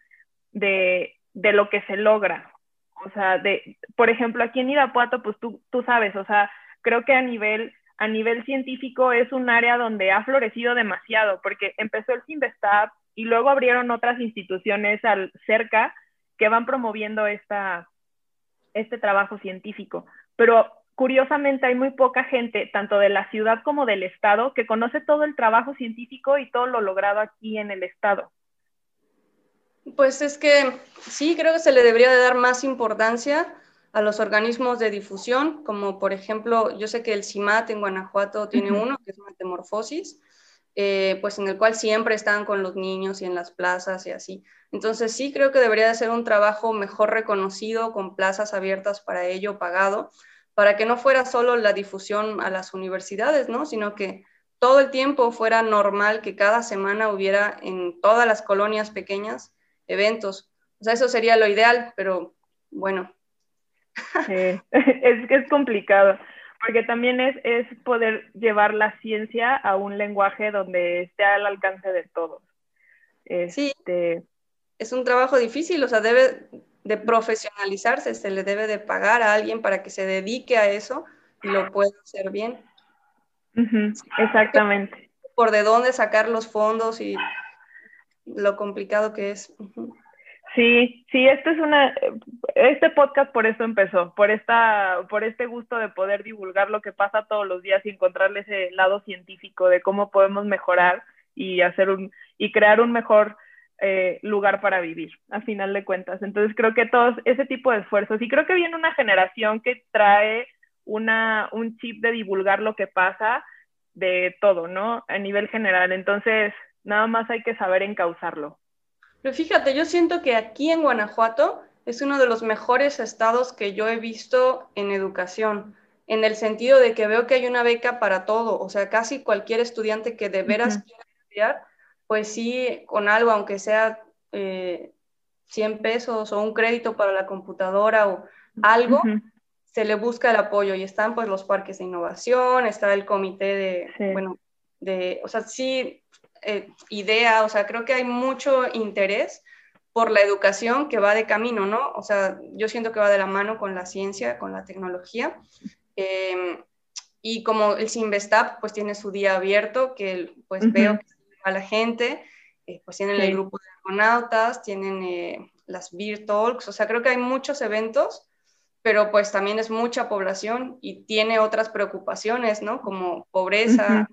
de, de lo que se logra. O sea, de, por ejemplo, aquí en Irapuato, pues tú, tú sabes, o sea, creo que a nivel, a nivel científico es un área donde ha florecido demasiado, porque empezó el Sinvestab y luego abrieron otras instituciones al, cerca que van promoviendo esta, este trabajo científico. Pero curiosamente hay muy poca gente, tanto de la ciudad como del estado, que conoce todo el trabajo científico y todo lo logrado aquí en el estado. Pues es que sí, creo que se le debería de dar más importancia a los organismos de difusión, como por ejemplo, yo sé que el CIMAT en Guanajuato tiene uno, que es Metamorfosis, eh, pues en el cual siempre están con los niños y en las plazas y así. Entonces sí creo que debería de ser un trabajo mejor reconocido, con plazas abiertas para ello, pagado, para que no fuera solo la difusión a las universidades, ¿no? Sino que todo el tiempo fuera normal que cada semana hubiera en todas las colonias pequeñas eventos. O sea, eso sería lo ideal, pero bueno. es que es complicado, porque también es, es poder llevar la ciencia a un lenguaje donde esté al alcance de todos. Sí, este, es un trabajo difícil, o sea, debe de profesionalizarse, se le debe de pagar a alguien para que se dedique a eso y lo pueda hacer bien. exactamente. Por de dónde sacar los fondos y lo complicado que es. Sí, sí, esto es una, este podcast por eso empezó, por esta, por este gusto de poder divulgar lo que pasa todos los días y encontrarle ese lado científico de cómo podemos mejorar y hacer un, y crear un mejor eh, lugar para vivir, a final de cuentas. Entonces creo que todos ese tipo de esfuerzos, y creo que viene una generación que trae una, un chip de divulgar lo que pasa de todo, ¿no? A nivel general. Entonces, nada más hay que saber encauzarlo. Pero fíjate, yo siento que aquí en Guanajuato es uno de los mejores estados que yo he visto en educación, en el sentido de que veo que hay una beca para todo, o sea, casi cualquier estudiante que de veras quiera estudiar, pues sí, con algo, aunque sea 100 eh, pesos o un crédito para la computadora o algo, se le busca el apoyo y están pues los parques de innovación, está el comité de, bueno, de, o sea, sí, eh, idea, o sea, creo que hay mucho interés por la educación que va de camino, ¿no? O sea, yo siento que va de la mano con la ciencia, con la tecnología. Em, y como el Sinvestab, pues tiene su día abierto, que pues veo que a la gente, eh, pues tienen el grupo de argonautas, tienen eh, las Beer Talks, o sea, creo que hay muchos eventos, pero pues también es mucha población y tiene otras preocupaciones, ¿no? Como pobreza,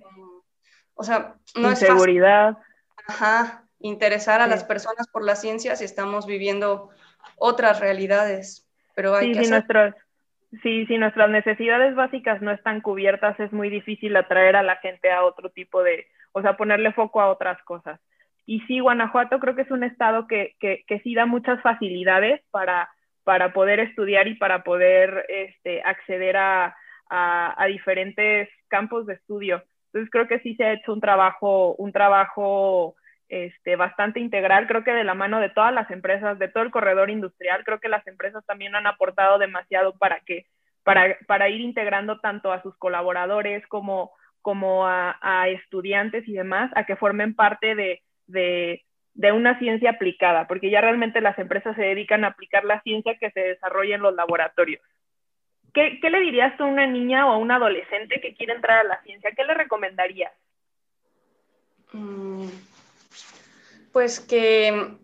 o sea, no es fácil. Ajá, interesar a las personas por la ciencia si estamos viviendo otras realidades, pero hay que hacer... sí, si nuestras necesidades básicas no están cubiertas, es muy difícil atraer a la gente a otro tipo de, o sea, ponerle foco a otras cosas. Y sí, Guanajuato creo que es un estado que, que, que sí da muchas facilidades para, para poder estudiar y para poder este, acceder a, a, a diferentes campos de estudio. Entonces creo que sí se ha hecho un trabajo, un trabajo este, bastante integral, creo que de la mano de todas las empresas, de todo el corredor industrial, creo que las empresas también han aportado demasiado para que, para, para ir integrando tanto a sus colaboradores como, como a, estudiantes y demás, a que formen parte de, de una ciencia aplicada, porque ya realmente las empresas se dedican a aplicar la ciencia que se desarrolla en los laboratorios. ¿Qué, le dirías a una niña o a un adolescente que quiere entrar a la ciencia? ¿Qué le recomendarías? Mm, pues que,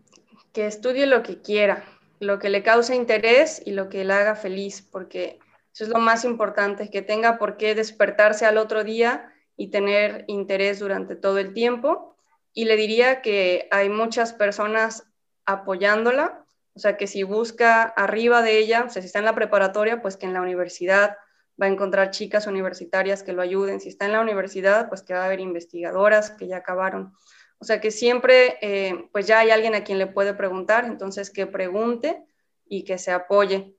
que estudie lo que quiera, lo que le cause interés y lo que le haga feliz, porque eso es lo más importante, que tenga por qué despertarse al otro día y tener interés durante todo el tiempo. Y le diría que hay muchas personas apoyándola, o sea, que si busca arriba de ella, o sea, si está en la preparatoria, pues que en la universidad va a encontrar chicas universitarias que lo ayuden. Si está en la universidad, pues que va a haber investigadoras que ya acabaron. O sea, que siempre, eh, pues ya hay alguien a quien le puede preguntar, entonces que pregunte y que se apoye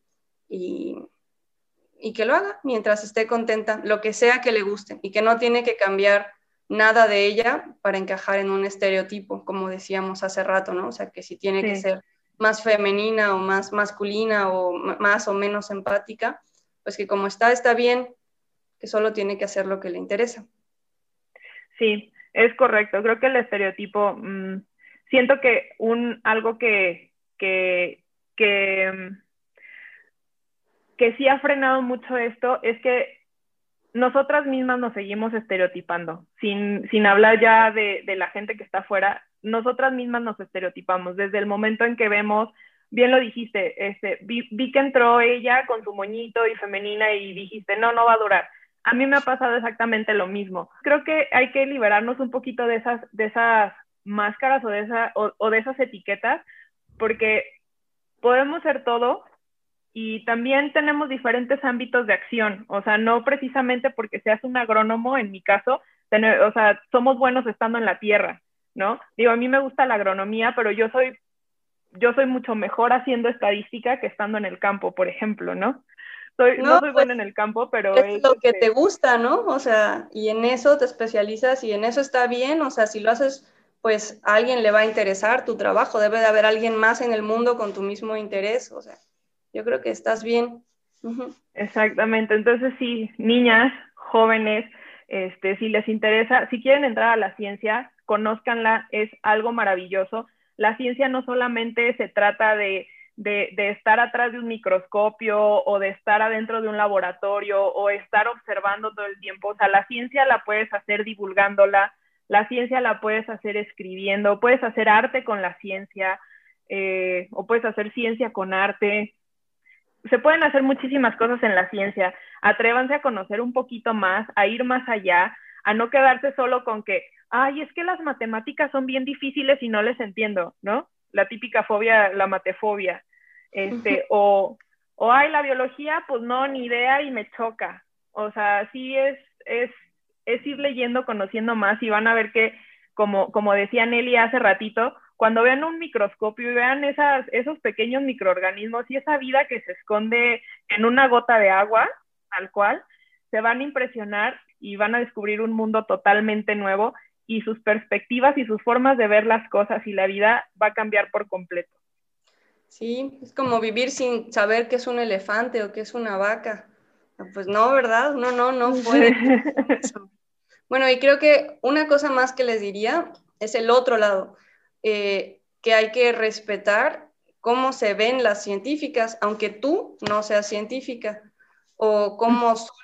y, y que lo haga mientras esté contenta, lo que sea que le guste y que no tiene que cambiar nada de ella para encajar en un estereotipo, como decíamos hace rato, ¿no? O sea, que si tiene que ser más femenina o más masculina o más o menos empática, pues que como está, está bien, que solo tiene que hacer lo que le interesa. Sí, es correcto. Creo que el estereotipo, mm, siento que un algo que, que, que, mm, que sí ha frenado mucho esto es que nosotras mismas nos seguimos estereotipando, sin, sin hablar ya de, de, la gente que está afuera, nosotras mismas nos estereotipamos desde el momento en que vemos, bien lo dijiste, este, vi, vi, que entró ella con su moñito y femenina y dijiste, no, no va a durar. A mí me ha pasado exactamente lo mismo. Creo que hay que liberarnos un poquito de esas, de esas máscaras o de, esa, o, de esas etiquetas, porque podemos ser todo, y también tenemos diferentes ámbitos de acción, o sea, no precisamente porque seas un agrónomo, en mi caso, tener, o sea, somos buenos estando en la tierra, ¿no? Digo, a mí me gusta la agronomía, pero yo soy, yo soy mucho mejor haciendo estadística que estando en el campo, por ejemplo, ¿no? Soy, no, no soy pues, buena en el campo, pero... Es, es lo que te gusta, ¿no? O sea, y en eso te especializas y en eso está bien, o sea, si lo haces pues a alguien le va a interesar tu trabajo, debe de haber alguien más en el mundo con tu mismo interés, o sea yo creo que estás bien. Uh -huh. Exactamente, entonces sí, niñas, jóvenes, este, si les interesa, si quieren entrar a la ciencia, conózcanla, es algo maravilloso. La ciencia no solamente se trata de, de, estar atrás de un microscopio o de estar adentro de un laboratorio o estar observando todo el tiempo, o sea, la ciencia la puedes hacer divulgándola, la ciencia la puedes hacer escribiendo, puedes hacer arte con la ciencia eh, o puedes hacer ciencia con arte, se pueden hacer muchísimas cosas en la ciencia. Atrévanse a conocer un poquito más, a ir más allá, a no quedarse solo con que, ay, es que las matemáticas son bien difíciles y no les entiendo, ¿no? La típica fobia, la matefobia. Este, o, o, ay, la biología, pues no, ni idea y me choca. O sea, sí es, es, es ir leyendo, conociendo más y van a ver que, como, como decía Nelly hace ratito, cuando vean un microscopio y vean esas, esos pequeños microorganismos y esa vida que se esconde en una gota de agua, tal cual, se van a impresionar y van a descubrir un mundo totalmente nuevo y sus perspectivas y sus formas de ver las cosas y la vida va a cambiar por completo. Sí, es como vivir sin saber qué es un elefante o qué es una vaca. Pues no, ¿verdad? No, no, no puede. bueno, y creo que una cosa más que les diría es el otro lado eh, que hay que respetar cómo se ven las científicas, aunque tú no seas científica, o cómo son.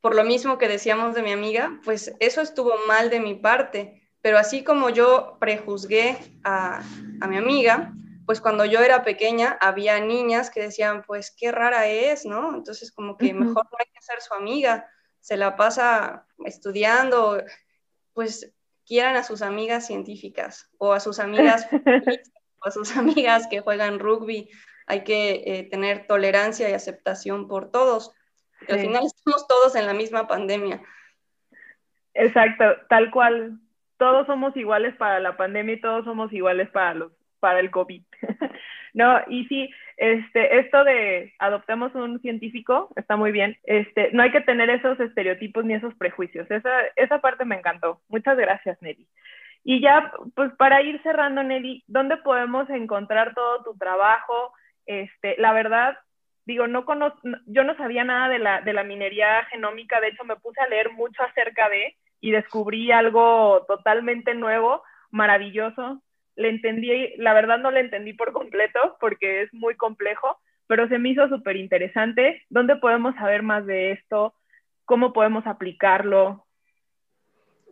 Por lo mismo que decíamos de mi amiga, pues eso estuvo mal de mi parte, pero así como yo prejuzgué a, a mi amiga, pues cuando yo era pequeña había niñas que decían, pues qué rara es, ¿no? Entonces como que mejor no hay que ser su amiga, se la pasa estudiando, pues quieran a sus amigas científicas o a sus amigas o a sus amigas que juegan rugby. Hay que eh, tener tolerancia y aceptación por todos. Sí. Al final estamos todos en la misma pandemia. Exacto, tal cual. Todos somos iguales para la pandemia y todos somos iguales para los para el COVID. no, y sí, este, esto de adoptemos un científico está muy bien. Este, no hay que tener esos estereotipos ni esos prejuicios. Esa, esa parte me encantó. Muchas gracias, Nelly. Y ya, pues para ir cerrando, Nelly, ¿dónde podemos encontrar todo tu trabajo? Este, la verdad, digo, no conozco, yo no sabía nada de la, de la minería genómica, de hecho me puse a leer mucho acerca de y descubrí algo totalmente nuevo, maravilloso le entendí, la verdad no le entendí por completo porque es muy complejo, pero se me hizo súper interesante. ¿Dónde podemos saber más de esto? ¿Cómo podemos aplicarlo?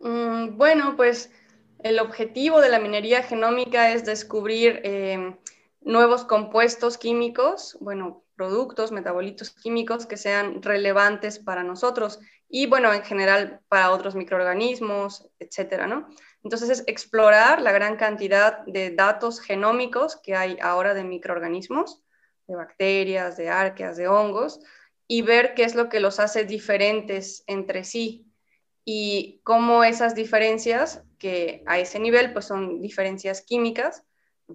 Mm, bueno, pues El objetivo de la minería genómica es descubrir eh, nuevos compuestos químicos, bueno, productos, metabolitos químicos que sean relevantes para nosotros y, bueno, en general para otros microorganismos, etcétera, ¿no? Entonces es explorar la gran cantidad de datos genómicos que hay ahora de microorganismos, de bacterias, de arqueas, de hongos, y ver qué es lo que los hace diferentes entre sí y cómo esas diferencias, que a ese nivel pues son diferencias químicas,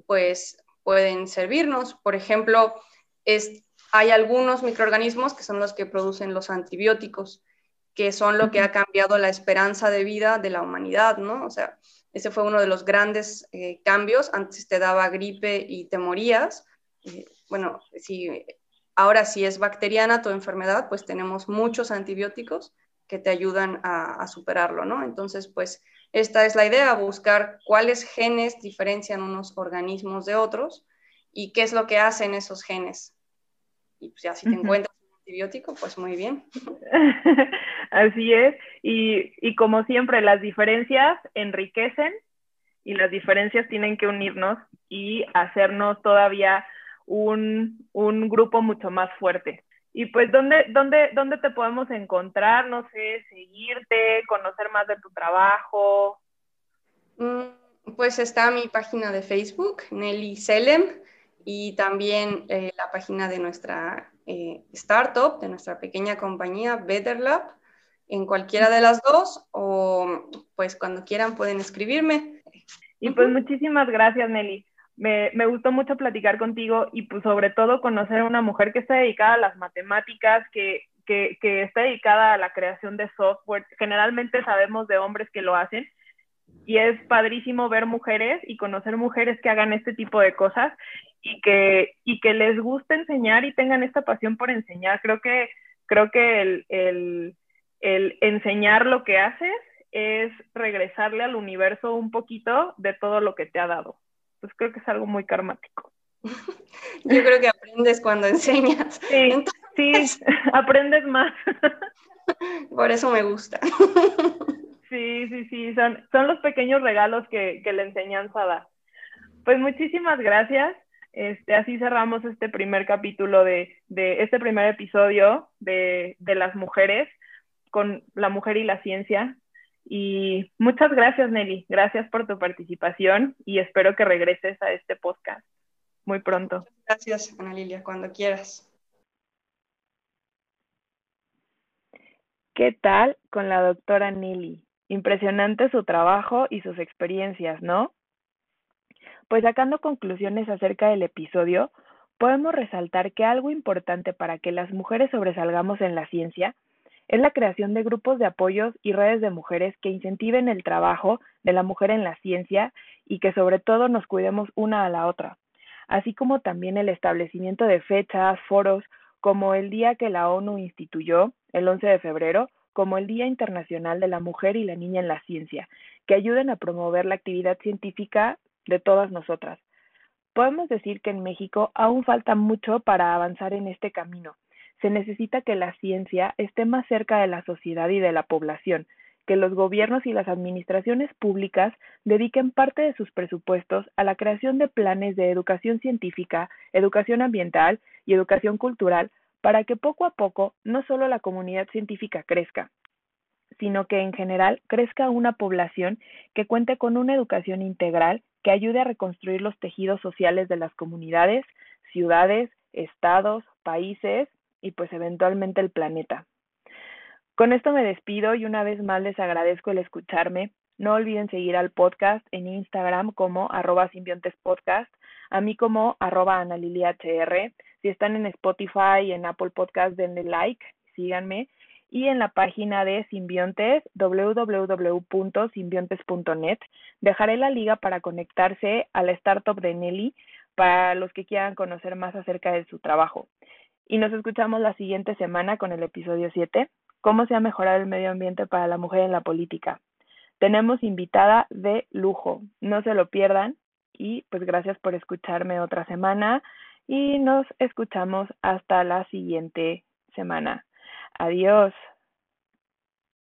pues pueden servirnos. Por ejemplo, es, hay algunos microorganismos que son los que producen los antibióticos, que son lo que ha cambiado la esperanza de vida de la humanidad, ¿no? O sea, ese fue uno de los grandes eh, cambios. Antes te daba gripe y te morías. Eh, bueno, si, ahora si es bacteriana tu enfermedad, pues tenemos muchos antibióticos que te ayudan a, a superarlo, ¿no? Entonces, pues esta es la idea, buscar cuáles genes diferencian unos organismos de otros y qué es lo que hacen esos genes. Y pues ya si te encuentras un antibiótico, pues muy bien. Así es. Y, y como siempre, las diferencias enriquecen y las diferencias tienen que unirnos y hacernos todavía un, un grupo mucho más fuerte. Y pues, ¿dónde, dónde, ¿dónde te podemos encontrar? No sé, seguirte, conocer más de tu trabajo. Mm, pues está mi página de Facebook, Nelly Selem, y también eh, la página de nuestra eh, startup, de nuestra pequeña compañía, Better Lab, en cualquiera de las dos, o pues cuando quieran pueden escribirme. Y pues muchísimas gracias, Nelly me, me, gustó mucho platicar contigo y pues sobre todo conocer a una mujer que está dedicada a las matemáticas, que, que, que está dedicada a la creación de software. Generalmente sabemos de hombres que lo hacen y es padrísimo ver mujeres y conocer mujeres que hagan este tipo de cosas y que, y que les guste enseñar y tengan esta pasión por enseñar. Creo que, creo que el, el, el enseñar lo que haces es regresarle al universo un poquito de todo lo que te ha dado pues creo que es algo muy karmático. Yo creo que aprendes cuando enseñas. Sí, sí aprendes más. Por eso me gusta. Sí, sí, sí, son, son los pequeños regalos que, que la enseñanza da. Pues muchísimas gracias. Este, así cerramos este primer capítulo de, de este primer episodio de, de las mujeres con la mujer y la ciencia. Y muchas gracias, Nelly. Gracias por tu participación y espero que regreses a este podcast muy pronto. Gracias, Ana Lilia, cuando quieras. ¿Qué tal con la doctora Nelly? Impresionante su trabajo y sus experiencias, ¿no? Pues sacando conclusiones acerca del episodio, podemos resaltar que algo importante para que las mujeres sobresalgamos en la ciencia es la creación de grupos de apoyos y redes de mujeres que incentiven el trabajo de la mujer en la ciencia y que sobre todo nos cuidemos una a la otra, así como también el establecimiento de fechas, foros, como el día que la ONU instituyó, el 11 de febrero, como el Día Internacional de la Mujer y la Niña en la Ciencia, que ayuden a promover la actividad científica de todas nosotras. Podemos decir que en México aún falta mucho para avanzar en este camino, se necesita que la ciencia esté más cerca de la sociedad y de la población, que los gobiernos y las administraciones públicas dediquen parte de sus presupuestos a la creación de planes de educación científica, educación ambiental y educación cultural para que poco a poco no solo la comunidad científica crezca, sino que en general crezca una población que cuente con una educación integral que ayude a reconstruir los tejidos sociales de las comunidades, ciudades, estados, países y pues eventualmente el planeta. Con esto me despido y una vez más les agradezco el escucharme. No olviden seguir al podcast en Instagram como arroba simbiontespodcast, a mí como arroba analiliahr. Si están en Spotify en Apple Podcast, denle like, síganme. Y en la página de Simbiontes, www.simbiontes.net, dejaré la liga para conectarse a la startup de Nelly para los que quieran conocer más acerca de su trabajo. Y nos escuchamos la siguiente semana con el episodio 7, cómo se ha mejorado el medio ambiente para la mujer en la política. Tenemos invitada de lujo, no se lo pierdan y pues gracias por escucharme otra semana y nos escuchamos hasta la siguiente semana. Adiós.